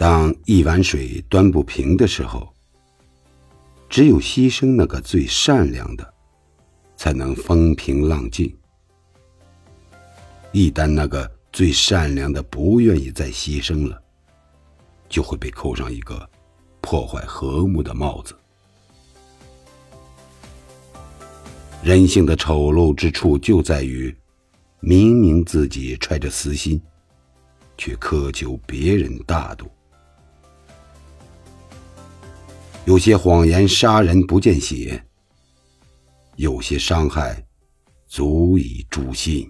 当一碗水端不平的时候，只有牺牲那个最善良的，才能风平浪静。一旦那个最善良的不愿意再牺牲了，就会被扣上一个破坏和睦的帽子。人性的丑陋之处就在于，明明自己揣着私心，却苛求别人大度。有些谎言杀人不见血，有些伤害足以诛心。